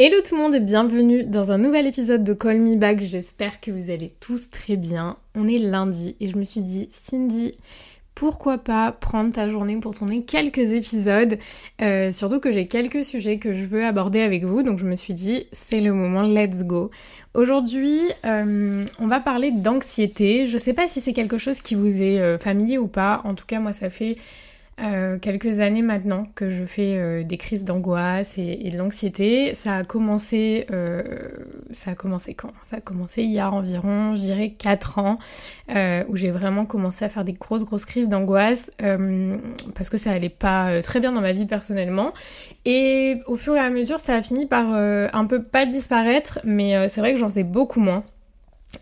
Hello tout le monde et bienvenue dans un nouvel épisode de Call Me Back. J'espère que vous allez tous très bien. On est lundi et je me suis dit, Cindy, pourquoi pas prendre ta journée pour tourner quelques épisodes? Euh, Surtout que j'ai quelques sujets que je veux aborder avec vous, donc je me suis dit, c'est le moment, let's go. Aujourd'hui, euh, on va parler d'anxiété. Je sais pas si c'est quelque chose qui vous est euh, familier ou pas. En tout cas, moi, ça fait euh, quelques années maintenant que je fais euh, des crises d'angoisse et, et de l'anxiété. Ça a commencé, euh, ça a commencé quand? Ça a commencé il y a environ, je dirais, 4 ans, euh, où j'ai vraiment commencé à faire des grosses, grosses crises d'angoisse euh, parce que ça allait pas euh, très bien dans ma vie personnellement. Et au fur et à mesure, ça a fini par un peu pas disparaître, mais c'est vrai que j'en faisais beaucoup moins.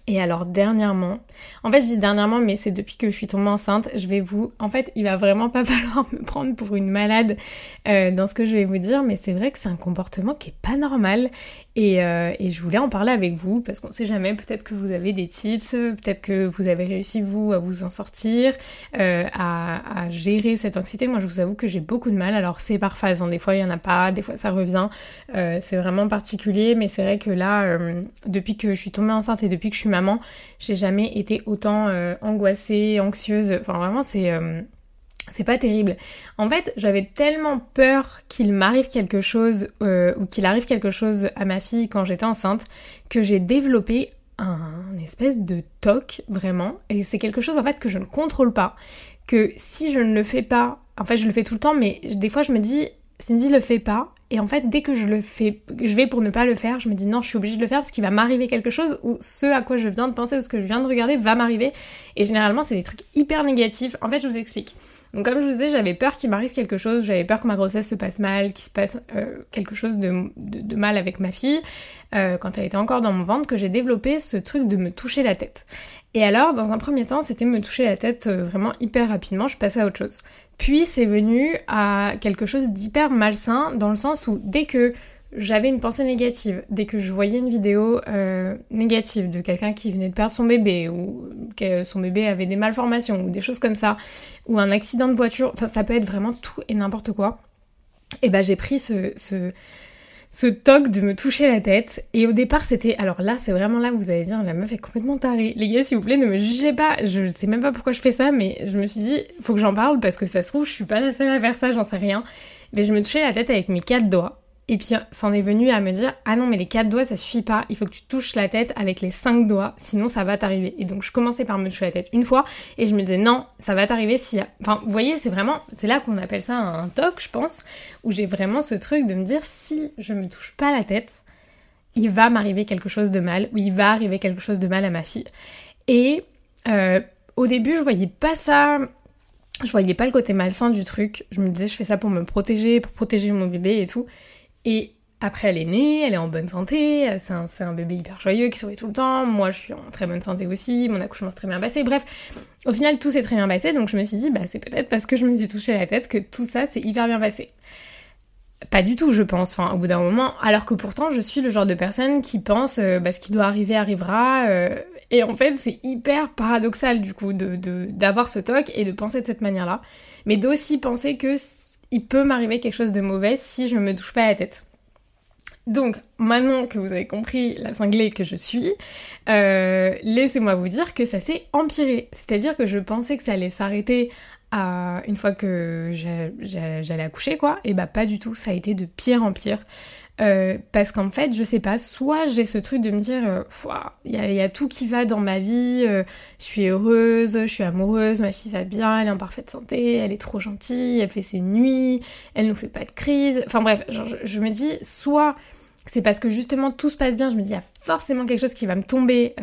Et alors dernièrement, en fait je dis dernièrement mais c'est depuis que je suis tombée enceinte, je vais vous... En fait il va vraiment pas falloir me prendre pour une malade euh, dans ce que je vais vous dire, mais c'est vrai que c'est un comportement qui est pas normal et, euh, et je voulais en parler avec vous parce qu'on sait jamais, peut-être que vous avez des tips, peut-être que vous avez réussi vous à vous en sortir, euh, à, gérer cette anxiété. Moi je vous avoue que j'ai beaucoup de mal, alors c'est par phase, hein. des fois il y en a pas, des fois ça revient, c'est vraiment particulier, mais c'est vrai que là, depuis que je suis tombée enceinte et depuis que je suis maman, j'ai jamais été autant euh, angoissée, anxieuse. Enfin, vraiment, c'est. euh, c'est pas terrible. En fait, j'avais tellement peur qu'il m'arrive quelque chose euh, ou qu'il arrive quelque chose à ma fille quand j'étais enceinte que j'ai développé un espèce de toc vraiment et c'est quelque chose en fait que je ne contrôle pas que si je ne le fais pas en fait je le fais tout le temps mais des fois je me dis Cindy le fait pas et en fait dès que je le fais je vais pour ne pas le faire je me dis non je suis obligée de le faire parce qu'il va m'arriver quelque chose ou ce à quoi je viens de penser ou ce que je viens de regarder va m'arriver. Et généralement c'est des trucs hyper négatifs. En fait je vous explique donc comme je vous disais, j'avais peur qu'il m'arrive quelque chose, j'avais peur que ma grossesse se passe mal, qu'il se passe euh, quelque chose de, mal avec ma fille, euh, quand elle était encore dans mon ventre, que j'ai développé ce truc de me toucher la tête. Et alors, dans un premier temps, c'était me toucher la tête euh, vraiment hyper rapidement, je passais à autre chose. Puis c'est venu à quelque chose d'hyper malsain, dans le sens où dès que j'avais une pensée négative, dès que je voyais une vidéo euh, négative de quelqu'un qui venait de perdre son bébé, ou que son bébé avait des malformations, ou des choses comme ça, ou un accident de voiture, enfin ça peut être vraiment tout et n'importe quoi, et ben j'ai pris ce, ce, toc de me toucher la tête, et au départ c'était, alors là c'est vraiment là où vous allez dire, la meuf est complètement tarée. Les gars s'il vous plaît ne me jugez pas, je sais même pas pourquoi je fais ça, mais je me suis dit, faut que j'en parle, parce que ça se trouve je suis pas la seule à faire ça, j'en sais rien, mais je me touchais la tête avec mes quatre doigts, et puis c'en est venu à me dire ah non mais les quatre doigts ça suffit pas, il faut que tu touches la tête avec les cinq doigts, sinon ça va t'arriver. Et donc je commençais par me toucher la tête une fois et je me disais non ça va t'arriver si enfin vous voyez c'est vraiment c'est là qu'on appelle ça un toc je pense où j'ai vraiment ce truc de me dire si je me touche pas la tête il va m'arriver quelque chose de mal ou il va arriver quelque chose de mal à ma fille. Et euh, au début je voyais pas ça je voyais pas le côté malsain du truc. Je me disais, je fais ça pour me protéger, pour protéger mon bébé et tout. Et après, elle est née, elle est en bonne santé, c'est un, bébé hyper joyeux qui sourit tout le temps. Moi, je suis en très bonne santé aussi, mon accouchement s'est très bien passé. Bref, au final, tout s'est très bien passé. Donc, je me suis dit, bah, c'est peut-être parce que je me suis touché la tête que tout ça s'est hyper bien passé. Pas du tout, je pense, enfin, au bout d'un moment, alors que pourtant, je suis le genre de personne qui pense, euh, bah, ce qui doit arriver arrivera, euh, et en fait, c'est hyper paradoxal, du coup, d'avoir ce toc et de penser de cette manière-là, mais d'aussi penser que il peut m'arriver quelque chose de mauvais si je me touche pas la tête. Donc, maintenant que vous avez compris la cinglée que je suis, euh, laissez-moi vous dire que ça s'est empiré. C'est-à-dire que je pensais que ça allait s'arrêter une fois que j'a- j'a- j'allais accoucher, quoi. Et bah pas du tout, ça a été de pire en pire. Euh, parce qu'en fait, je sais pas, soit j'ai ce truc de me dire, euh, il y, y a tout qui va dans ma vie, euh, je suis heureuse, je suis amoureuse, ma fille va bien, elle est en parfaite santé, elle est trop gentille, elle fait ses nuits, elle nous fait pas de crise. Enfin bref, je, me dis, soit c'est parce que justement tout se passe bien, je me dis, il y a forcément quelque chose qui va me tomber,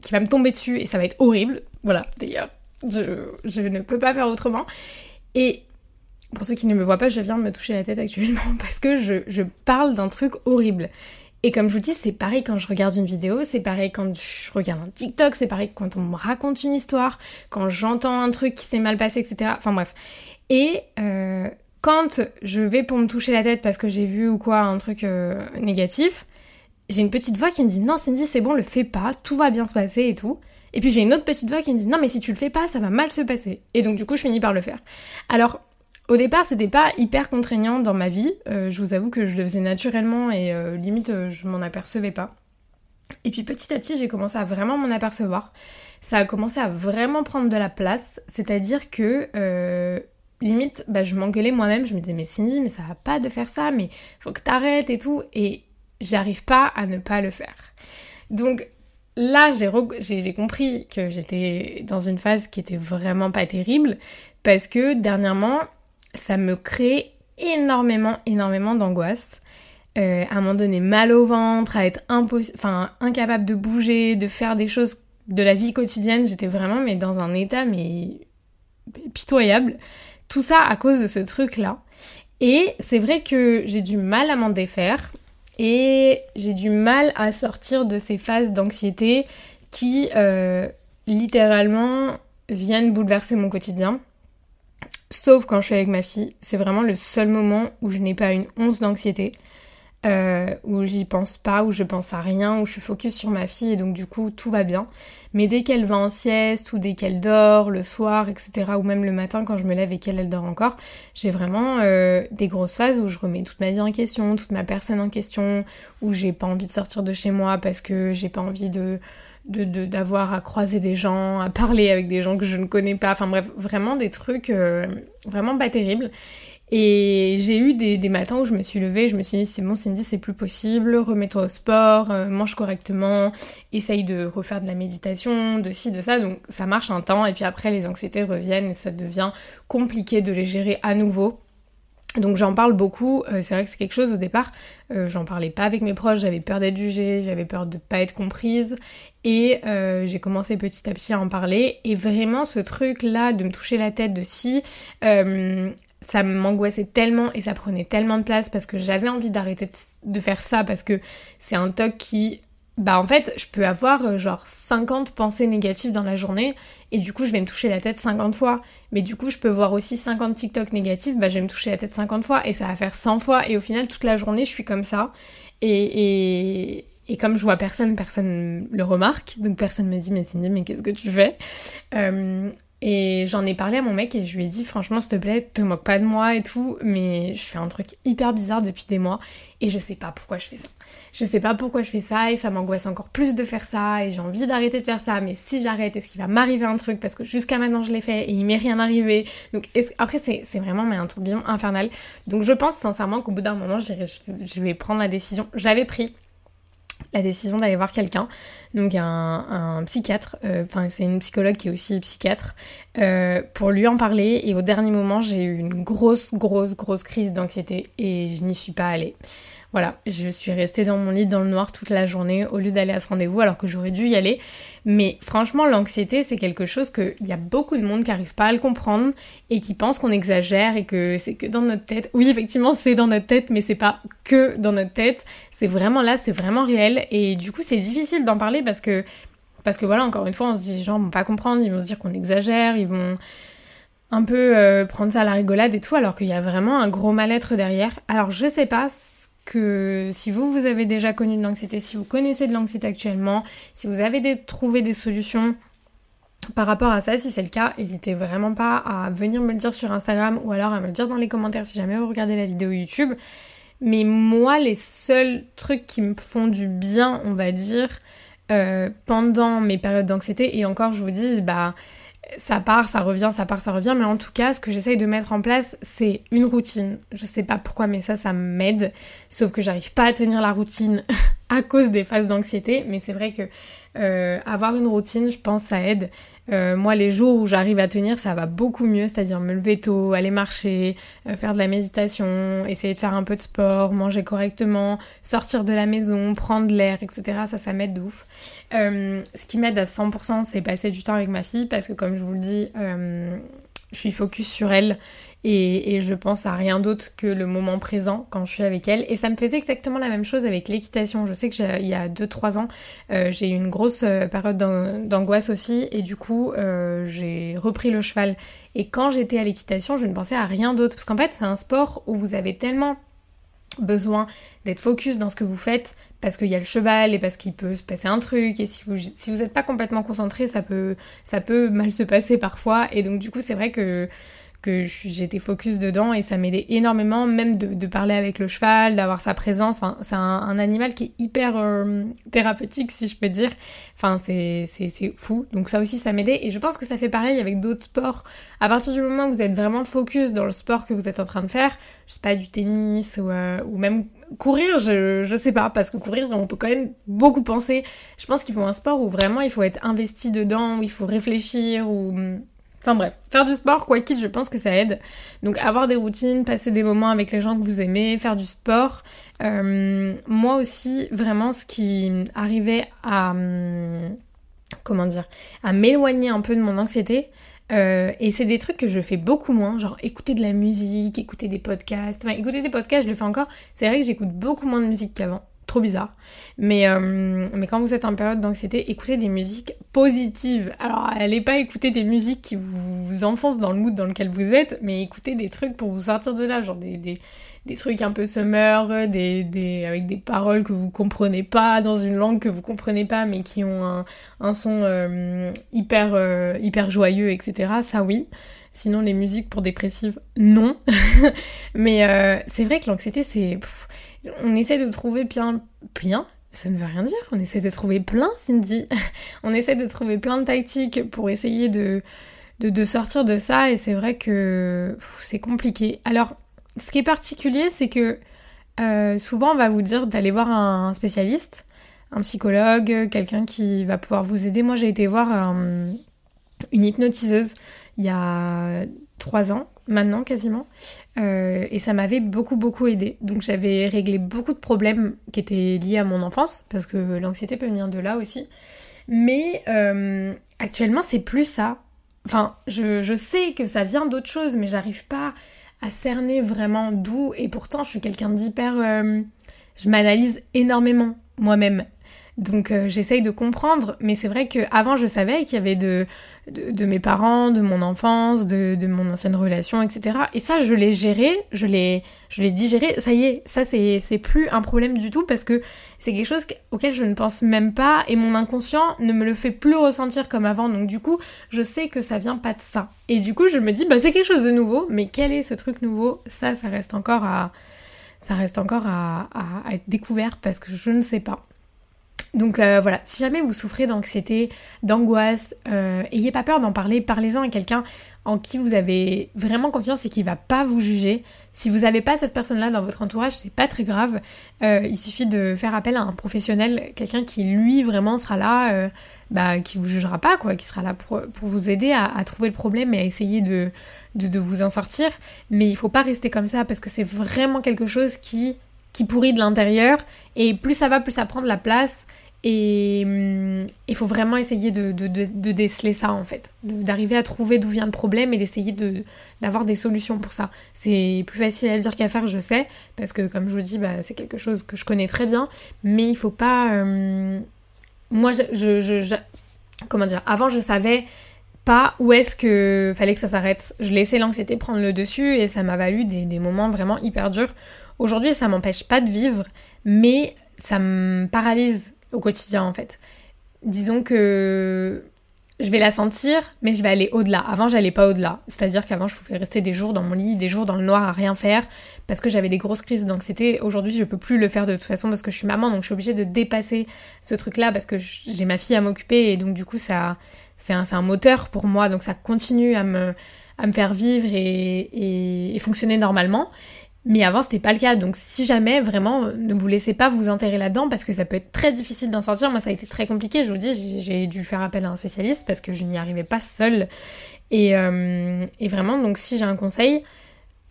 qui va me tomber dessus et ça va être horrible. Voilà, d'ailleurs, je, je ne peux pas faire autrement. Et pour ceux qui ne me voient pas, je viens de me toucher la tête actuellement parce que je, je parle d'un truc horrible. Et comme je vous dis, c'est pareil quand je regarde une vidéo, c'est pareil quand je regarde un TikTok, c'est pareil quand on me raconte une histoire, quand j'entends un truc qui s'est mal passé, etc. Enfin bref. Et euh, quand je vais pour me toucher la tête parce que j'ai vu ou quoi un truc euh, négatif, j'ai une petite voix qui me dit non Cindy c'est bon le fais pas, tout va bien se passer et tout. Et puis j'ai une autre petite voix qui me dit non mais si tu le fais pas ça va mal se passer. Et donc du coup je finis par le faire. Alors au départ c'était pas hyper contraignant dans ma vie, Euh, je vous avoue que je le faisais naturellement et euh, limite euh, je m'en apercevais pas. Et puis petit à petit j'ai commencé à vraiment m'en apercevoir. Ça a commencé à vraiment prendre de la place, c'est-à-dire que limite bah, je m'engueulais moi-même, je me disais mais Cindy mais ça va pas de faire ça, mais faut que t'arrêtes et tout. Et j'arrive pas à ne pas le faire. Donc là, j'ai compris que j'étais dans une phase qui était vraiment pas terrible parce que dernièrement, ça me crée énormément, énormément d'angoisse. Euh, à un moment donné, mal au ventre, à être incapable de bouger, de faire des choses de la vie quotidienne. J'étais vraiment mais dans un état mais pitoyable. Tout ça à cause de ce truc-là. Et c'est vrai que j'ai du mal à m'en défaire et j'ai du mal à sortir de ces phases d'anxiété qui euh, littéralement viennent bouleverser mon quotidien. Sauf quand je suis avec ma fille, c'est vraiment le seul moment où je n'ai pas une once d'anxiété, euh, où j'y pense pas, où je pense à rien, où je suis focus sur ma fille et donc du coup tout va bien. Mais dès qu'elle va en sieste ou dès qu'elle dort le soir, etc., ou même le matin quand je me lève et qu'elle elle dort encore, j'ai vraiment euh, des grosses phases où je remets toute ma vie en question, toute ma personne en question, où j'ai pas envie de sortir de chez moi parce que j'ai pas envie de de- de- d'avoir à croiser des gens, à parler avec des gens que je ne connais pas, enfin bref, vraiment des trucs euh, vraiment pas terribles. Et j'ai eu des, des matins où je me suis levée, je me suis dit c'est bon Cindy, c'est plus possible, remets-toi au sport, euh, mange correctement, essaye de refaire de la méditation, de ci, de ça, donc ça marche un temps et puis après les anxiétés reviennent et ça devient compliqué de les gérer à nouveau. Donc j'en parle beaucoup, euh, c'est vrai que c'est quelque chose au départ, euh, j'en parlais pas avec mes proches, j'avais peur d'être jugée, j'avais peur de pas être comprise. Et euh, j'ai commencé petit à petit à en parler. Et vraiment ce truc là de me toucher la tête de si ça m'angoissait tellement et ça prenait tellement de place parce que j'avais envie d'arrêter de faire ça parce que c'est un toc qui bah en fait je peux avoir euh, genre 50 pensées négatives dans la journée et du coup je vais me toucher la tête 50 fois. Mais du coup je peux voir aussi 50 TikTok négatifs bah je vais me toucher la tête 50 fois et ça va faire 100 fois. Et au final toute la journée je suis comme ça. Et, et, comme je vois personne, personne le remarque, donc personne me dit mais Cindy mais qu'est-ce que tu fais? Euh, Et j'en ai parlé à mon mec et je lui ai dit franchement s'il te plaît te moque pas de moi et tout, mais je fais un truc hyper bizarre depuis des mois et je sais pas pourquoi je fais ça. Je sais pas pourquoi je fais ça et ça m'angoisse encore plus de faire ça et j'ai envie d'arrêter de faire ça, mais si j'arrête est-ce qu'il va m'arriver un truc? Parce que jusqu'à maintenant je l'ai fait et il m'est rien arrivé. Donc après c'est vraiment un tourbillon infernal. Donc je pense sincèrement qu'au bout d'un moment je vais prendre la décision. J'avais pris la décision d'aller voir quelqu'un, donc un, psychiatre, euh, enfin c'est une psychologue qui est aussi psychiatre, euh, pour lui en parler et au dernier moment j'ai eu une grosse grosse grosse crise d'anxiété et je n'y suis pas allée. Voilà, je suis restée dans mon lit dans le noir toute la journée au lieu d'aller à ce rendez-vous alors que j'aurais dû y aller. Mais franchement, l'anxiété, c'est quelque chose qu'il y a beaucoup de monde qui n'arrive pas à le comprendre et qui pense qu'on exagère et que c'est que dans notre tête. Oui, effectivement, c'est dans notre tête, mais c'est pas que dans notre tête. C'est vraiment là, c'est vraiment réel. Et du coup, c'est difficile d'en parler parce que, parce que voilà, encore une fois, on se dit, les gens vont pas comprendre, ils vont se dire qu'on exagère, ils vont un peu euh, prendre ça à la rigolade et tout, alors qu'il y a vraiment un gros mal-être derrière. Alors, je sais pas que si vous, vous avez déjà connu de l'anxiété, si vous connaissez de l'anxiété actuellement, si vous avez trouvé des solutions par rapport à ça, si c'est le cas, n'hésitez vraiment pas à venir me le dire sur Instagram ou alors à me le dire dans les commentaires si jamais vous regardez la vidéo YouTube. Mais moi, les seuls trucs qui me font du bien, on va dire, euh, pendant mes périodes d'anxiété, et encore, je vous dis, bah, ça part, ça revient, ça part, ça revient. Mais en tout cas, ce que j'essaye de mettre en place, c'est une routine. Je sais pas pourquoi, mais ça, ça m'aide. Sauf que j'arrive pas à tenir la routine à cause des phases d'anxiété. Mais c'est vrai que euh, avoir une routine, je pense, ça aide. Euh, moi, les jours où j'arrive à tenir, ça va beaucoup mieux, c'est-à-dire me lever tôt, aller marcher, euh, faire de la méditation, essayer de faire un peu de sport, manger correctement, sortir de la maison, prendre l'air, etc. Ça, ça m'aide de ouf. ce qui m'aide à 100%, c'est passer du temps avec ma fille, parce que comme je vous le dis, je suis focus sur elle et, je pense à rien d'autre que le moment présent quand je suis avec elle. Et ça me faisait exactement la même chose avec l'équitation. Je sais que il y a 2-3 ans, euh, j'ai eu une grosse euh, période d'angoisse aussi et du coup euh, j'ai repris le cheval. Et quand j'étais à l'équitation, je ne pensais à rien d'autre parce qu'en fait c'est un sport où vous avez tellement besoin d'être focus dans ce que vous faites parce qu'il y a le cheval et parce qu'il peut se passer un truc et si vous si vous n'êtes pas complètement concentré ça peut ça peut mal se passer parfois et donc du coup c'est vrai que que j'étais focus dedans et ça m'aidait énormément même de, parler avec le cheval, d'avoir sa présence. Enfin, c'est un, animal qui est hyper euh, thérapeutique si je peux dire. Enfin, c'est fou. Donc ça aussi, ça m'aidait. Et je pense que ça fait pareil avec d'autres sports. À partir du moment où vous êtes vraiment focus dans le sport que vous êtes en train de faire, je sais pas, du tennis ou, euh, même courir, je, je sais pas, parce que courir, on peut quand même beaucoup penser. Je pense qu'il faut un sport où vraiment il faut être investi dedans, où il faut réfléchir, ou Enfin bref, faire du sport, quoi qu'il, je pense que ça aide. Donc avoir des routines, passer des moments avec les gens que vous aimez, faire du sport. Euh, moi aussi, vraiment, ce qui arrivait à... Hum, comment dire À m'éloigner un peu de mon anxiété. Euh, et c'est des trucs que je fais beaucoup moins, genre écouter de la musique, écouter des podcasts. Enfin, écouter des podcasts, je le fais encore. C'est vrai que j'écoute beaucoup moins de musique qu'avant trop bizarre. Mais, euh, mais quand vous êtes en période d'anxiété, écoutez des musiques positives. Alors, allez pas écouter des musiques qui vous enfoncent dans le mood dans lequel vous êtes, mais écoutez des trucs pour vous sortir de là, genre des, des, trucs un peu summer, des, des, avec des paroles que vous comprenez pas, dans une langue que vous comprenez pas, mais qui ont un, un son euh, hyper, euh, hyper joyeux, etc. Ça oui. Sinon, les musiques pour dépressives, non. mais c'est vrai que l'anxiété, c'est on essaie de trouver plein, plein, ça ne veut rien dire, on essaie de trouver plein, Cindy. on essaie de trouver plein de tactiques pour essayer de, sortir de ça et c'est vrai que c'est compliqué. Alors, ce qui est particulier, c'est que euh, souvent on va vous dire d'aller voir un spécialiste, un psychologue, quelqu'un qui va pouvoir vous aider. Moi, j'ai été voir euh, une hypnotiseuse il y a trois ans maintenant quasiment. Euh, et ça m'avait beaucoup beaucoup aidé. Donc j'avais réglé beaucoup de problèmes qui étaient liés à mon enfance, parce que l'anxiété peut venir de là aussi. Mais euh, actuellement c'est plus ça. Enfin, je, sais que ça vient d'autre chose, mais j'arrive pas à cerner vraiment d'où. Et pourtant je suis quelqu'un d'hyper... Euh, je m'analyse énormément moi-même. Donc euh, j'essaye de comprendre, mais c'est vrai qu'avant je savais qu'il y avait de, de, mes parents, de mon enfance, de, mon ancienne relation, etc. Et ça je l'ai géré, je l'ai, je l'ai digéré, ça y est, ça c'est, c'est plus un problème du tout parce que c'est quelque chose auquel je ne pense même pas et mon inconscient ne me le fait plus ressentir comme avant. Donc du coup je sais que ça vient pas de ça. Et du coup je me dis bah c'est quelque chose de nouveau, mais quel est ce truc nouveau? Ça ça reste encore à... Ça reste encore à, à être découvert parce que je ne sais pas. Donc euh, voilà, si jamais vous souffrez d'anxiété, d'angoisse, euh, ayez pas peur d'en parler, parlez-en à quelqu'un en qui vous avez vraiment confiance et qui va pas vous juger. Si vous n'avez pas cette personne-là dans votre entourage, c'est pas très grave. Euh, il suffit de faire appel à un professionnel, quelqu'un qui lui vraiment sera là, bah, qui vous jugera pas, quoi, qui sera là pour, vous aider à, trouver le problème et à essayer de, de, vous en sortir. Mais il faut pas rester comme ça parce que c'est vraiment quelque chose qui qui pourrit de l'intérieur et plus ça va, plus ça prend de la place et hum, il faut vraiment essayer de, déceler ça en fait, d'arriver à trouver d'où vient le problème et d'essayer d'avoir des solutions pour ça. C'est plus facile à dire qu'à faire, je sais, parce que comme je vous dis, bah, c'est quelque chose que je connais très bien, mais il faut pas... Hum, moi, je, Comment dire Avant, je savais pas où est-ce que fallait que ça s'arrête. Je laissais l'anxiété prendre le dessus et ça m'a valu des, des moments vraiment hyper durs. Aujourd'hui, ça m'empêche pas de vivre, mais ça me paralyse au quotidien en fait. Disons que je vais la sentir, mais je vais aller au-delà. Avant, j'allais pas au-delà. C'est-à-dire qu'avant, je pouvais rester des jours dans mon lit, des jours dans le noir à rien faire, parce que j'avais des grosses crises d'anxiété. Aujourd'hui, je peux plus le faire de toute façon parce que je suis maman, donc je suis obligée de dépasser ce truc-là parce que j'ai ma fille à m'occuper et donc du coup, ça, c'est un, moteur pour moi, donc ça continue à me, faire vivre et fonctionner normalement. Mais avant, c'était pas le cas. Donc, si jamais, vraiment, ne vous laissez pas vous enterrer là-dedans parce que ça peut être très difficile d'en sortir. Moi, ça a été très compliqué. Je vous dis, j'ai dû faire appel à un spécialiste parce que je n'y arrivais pas seule. Et, euh, et vraiment, donc, si j'ai un conseil,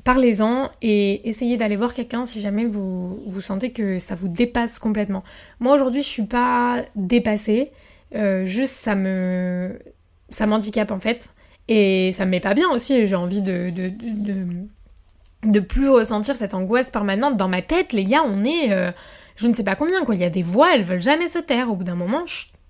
parlez-en et essayez d'aller voir quelqu'un si jamais vous, vous sentez que ça vous dépasse complètement. Moi, aujourd'hui, je suis pas dépassée. Euh, juste, ça me. Ça m'handicape en fait. Et ça me met pas bien aussi. J'ai envie de de plus ressentir cette angoisse permanente dans ma tête, les gars, on est euh, je ne sais pas combien quoi, il y a des voix, elles veulent jamais se taire au bout d'un moment.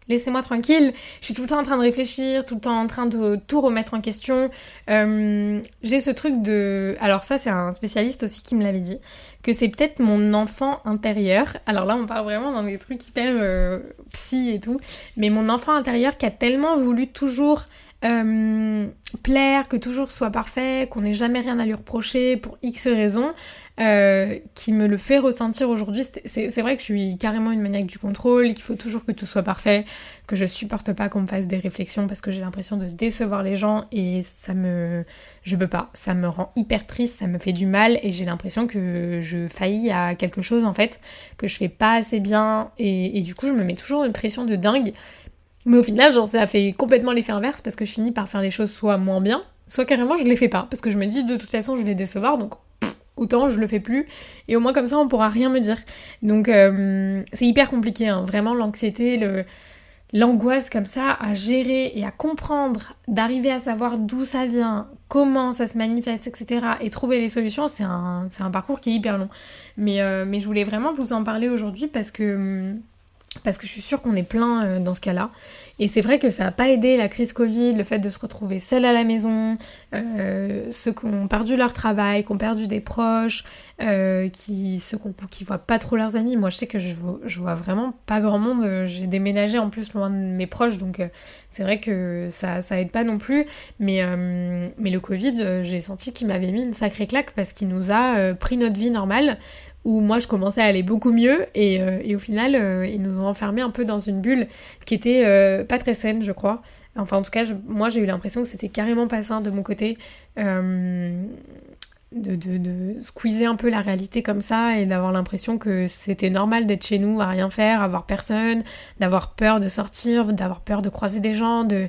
Laissez-moi tranquille. Je suis tout le temps en train de réfléchir, tout le temps en train de tout remettre en question. Euh, j'ai ce truc de... Alors ça, c'est un spécialiste aussi qui me l'avait dit, que c'est peut-être mon enfant intérieur. Alors là, on part vraiment dans des trucs hyper euh, psy et tout. Mais mon enfant intérieur qui a tellement voulu toujours euh, plaire, que toujours soit parfait, qu'on n'ait jamais rien à lui reprocher pour X raisons, euh, qui me le fait ressentir aujourd'hui. C'est vrai que je suis carrément une maniaque du contrôle, qu'il faut toujours que tout soit parfait, que je supporte pas qu'on me fasse des réflexions parce que j'ai l'impression de décevoir les gens et ça me... Je peux pas, ça me rend hyper triste, ça me fait du mal et j'ai l'impression que je faillis à quelque chose en fait, que je fais pas assez bien et, et du coup je me mets toujours une pression de dingue mais au final, ça fait complètement l'effet inverse parce que je finis par faire les choses soit moins bien, soit carrément je les fais pas. Parce que je me dis, de toute façon, je vais décevoir, donc autant je le fais plus. Et au moins, comme ça, on pourra rien me dire. Donc, euh, c'est hyper compliqué, hein. vraiment, l'anxiété, l'angoisse comme ça à gérer et à comprendre, d'arriver à savoir d'où ça vient, comment ça se manifeste, etc. et trouver les solutions, c'est un, parcours qui est hyper long. Euh, mais je voulais vraiment vous en parler aujourd'hui parce que parce que je suis sûre qu'on est plein euh, dans ce cas-là. Et c'est vrai que ça n'a pas aidé la crise Covid, le fait de se retrouver seul à la maison, euh, ceux qui ont perdu leur travail, qui ont perdu des proches, euh, qui, ceux qui voient pas trop leurs amis. Moi, je sais que je, vois vraiment pas grand monde. J'ai déménagé en plus loin de mes proches, donc c'est vrai que ça, ça aide pas non plus. Mais le Covid, j'ai senti qu'il m'avait mis une sacrée claque parce qu'il nous a pris notre vie normale où moi je commençais à aller beaucoup mieux et, euh, au final euh, ils nous ont enfermés un peu dans une bulle qui était euh, pas très saine je crois. Enfin en tout cas moi j'ai eu l'impression que c'était carrément pas sain de mon côté de, de, de, squeezer un peu la réalité comme ça et d'avoir l'impression que c'était normal d'être chez nous à rien faire, à voir personne, d'avoir peur de sortir, d'avoir peur de croiser des gens, de,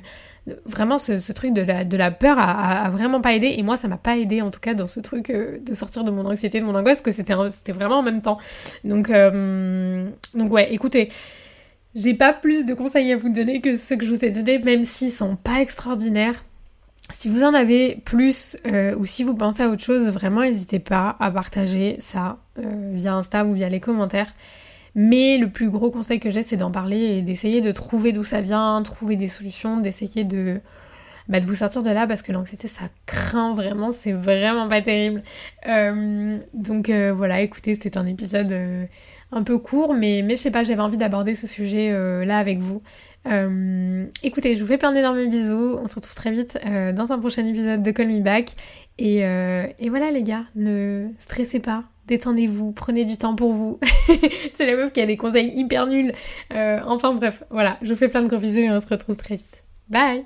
vraiment ce, truc de la, de la peur a, vraiment pas aidé. Et moi ça m'a pas aidé en tout cas dans ce truc euh, de sortir de mon anxiété de mon angoisse que c'était c'était vraiment en même temps. Donc euh, donc ouais écoutez j'ai pas plus de conseils à vous donner que ceux que je vous ai donnés même s'ils sont pas extraordinaires. Si vous en avez plus euh, ou si vous pensez à autre chose vraiment n'hésitez pas à partager ça via Insta ou via les commentaires mais le plus gros conseil que j'ai, c'est d'en parler et d'essayer de trouver d'où ça vient, trouver des solutions, d'essayer de, bah, vous sortir de là parce que l'anxiété, ça craint vraiment, c'est vraiment pas terrible. Euh, donc euh, voilà, écoutez, c'était un épisode euh, un peu court, mais, mais je sais pas, j'avais envie d'aborder ce sujet là avec vous. écoutez, je vous fais plein d'énormes bisous. On se retrouve très vite dans un prochain épisode de Call Me Back. Et voilà les gars, ne stressez pas, détendez-vous, prenez du temps pour vous. c'est la meuf qui a des conseils hyper nuls. Euh, enfin bref, voilà, je vous fais plein de gros bisous et on se retrouve très vite. Bye